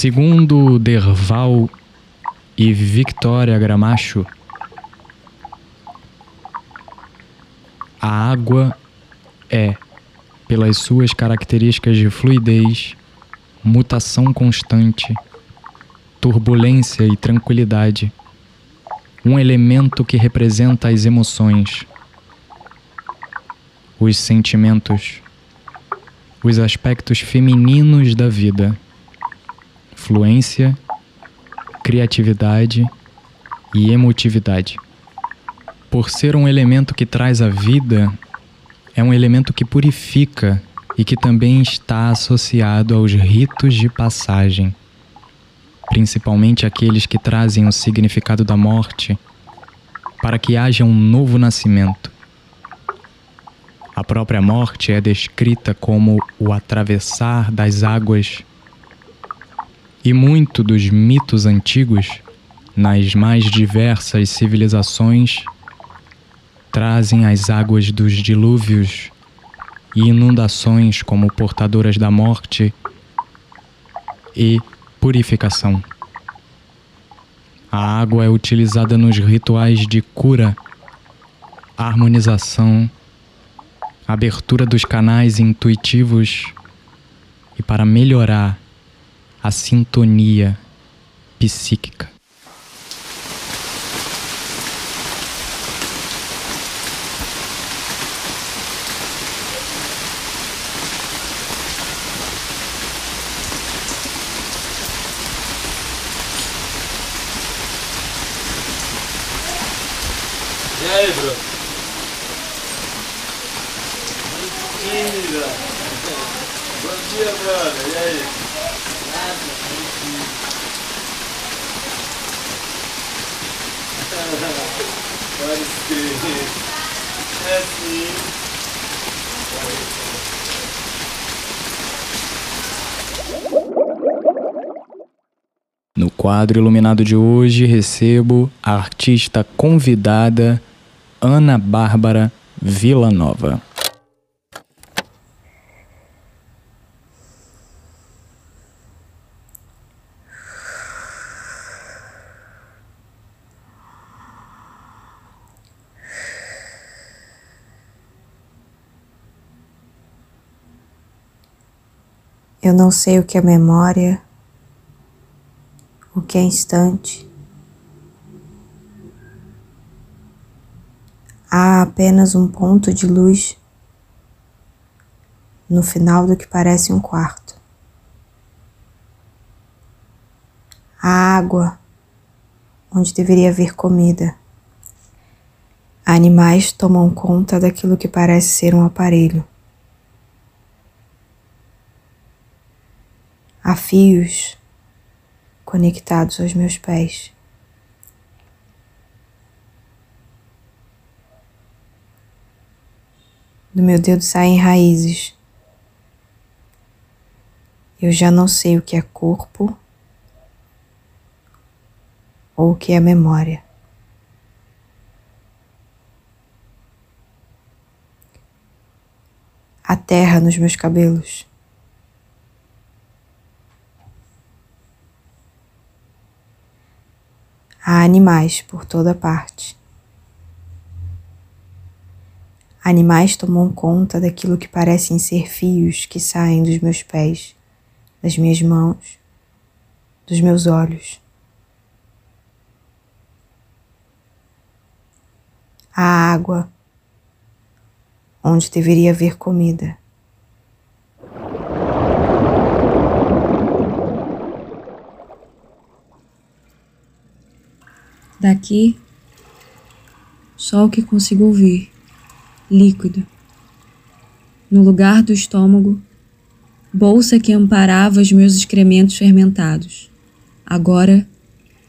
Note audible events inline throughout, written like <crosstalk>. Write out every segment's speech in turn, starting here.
Segundo Derval e Victoria Gramacho, a água é, pelas suas características de fluidez, mutação constante, turbulência e tranquilidade, um elemento que representa as emoções, os sentimentos, os aspectos femininos da vida, fluência, criatividade e emotividade. Por ser um elemento que traz a vida, é um elemento que purifica e que também está associado aos ritos de passagem, principalmente aqueles que trazem o significado da morte, para que haja um novo nascimento. A própria morte é descrita como o atravessar das águas. E muito dos mitos antigos, nas mais diversas civilizações, trazem as águas dos dilúvios e inundações como portadoras da morte e purificação. A água é utilizada nos rituais de cura, harmonização, abertura dos canais intuitivos e para melhorar a sintonia psíquica. E aí, bro? Mentira! Bom dia, brother. E aí? É sim. No quadro iluminado de hoje, recebo a artista convidada Ana Bárbara Villanova. Eu não sei o que é memória, o que é instante. Há apenas um ponto de luz no final do que parece um quarto. A água onde deveria haver comida. Animais tomam conta daquilo que parece ser um aparelho. Há fios conectados aos meus pés. Do meu dedo saem raízes. Eu já não sei o que é corpo ou o que é memória. A terra nos meus cabelos. Há animais por toda parte. Animais tomam conta daquilo que parecem ser fios que saem dos meus pés, das minhas mãos, dos meus olhos. A água, onde deveria haver comida. Daqui, só o que consigo ouvir, líquido. No lugar do estômago, bolsa que amparava os meus excrementos fermentados. Agora,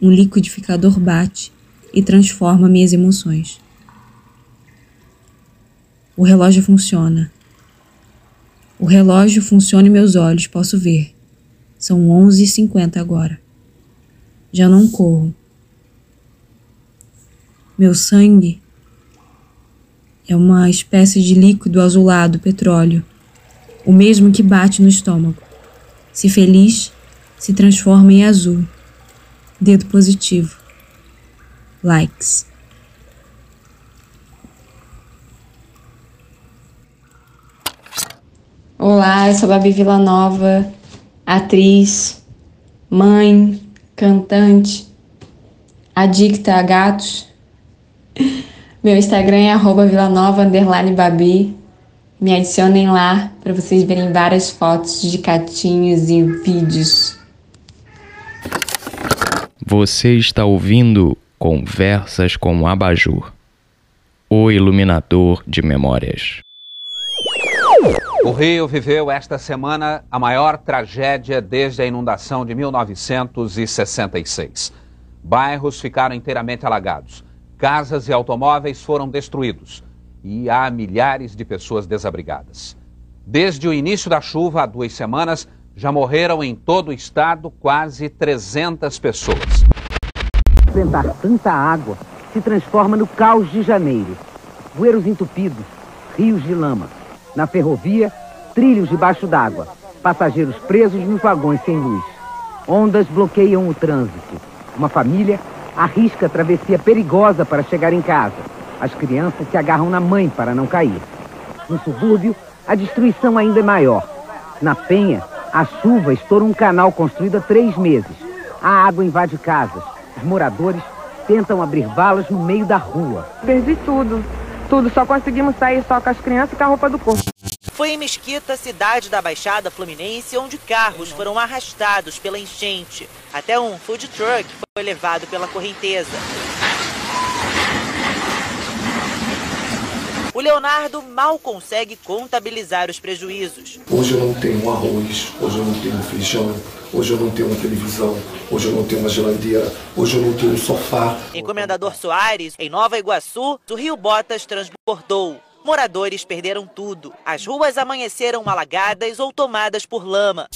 um liquidificador bate e transforma minhas emoções. O relógio funciona. O relógio funciona e meus olhos posso ver. São 11h50 agora. Já não corro. Meu sangue é uma espécie de líquido azulado petróleo, o mesmo que bate no estômago. Se feliz, se transforma em azul. Dedo positivo. Likes. Olá, eu sou Babi Villanova, atriz, mãe, cantante, adicta a gatos. <laughs> Meu Instagram é arroba babi. Me adicionem lá para vocês verem várias fotos de gatinhos e vídeos. Você está ouvindo Conversas com Abajur, o iluminador de memórias. O Rio viveu esta semana a maior tragédia desde a inundação de 1966. Bairros ficaram inteiramente alagados, casas e automóveis foram destruídos e há milhares de pessoas desabrigadas. Desde o início da chuva, há duas semanas, já morreram em todo o estado quase 300 pessoas. Enfrentar tanta água se transforma no caos de janeiro. Bueiros entupidos, rios de lama na ferrovia, trilhos debaixo d'água, passageiros presos nos vagões sem luz. Ondas bloqueiam o trânsito. Uma família arrisca a travessia perigosa para chegar em casa. As crianças se agarram na mãe para não cair. No subúrbio, a destruição ainda é maior. Na Penha, a chuva estoura um canal construído há três meses. A água invade casas. Os moradores tentam abrir valas no meio da rua. Perdi tudo. Tudo, só conseguimos sair só com as crianças e com a roupa do corpo. Foi em Mesquita, cidade da Baixada Fluminense, onde carros foram arrastados pela enchente. Até um food truck foi levado pela correnteza. O Leonardo mal consegue contabilizar os prejuízos. Hoje eu não tenho arroz, hoje eu não tenho feijão, hoje eu não tenho uma televisão, hoje eu não tenho uma geladeira, hoje eu não tenho um sofá. Em Comendador Soares, em Nova Iguaçu, o Rio Botas transbordou. Moradores perderam tudo. As ruas amanheceram alagadas ou tomadas por lama.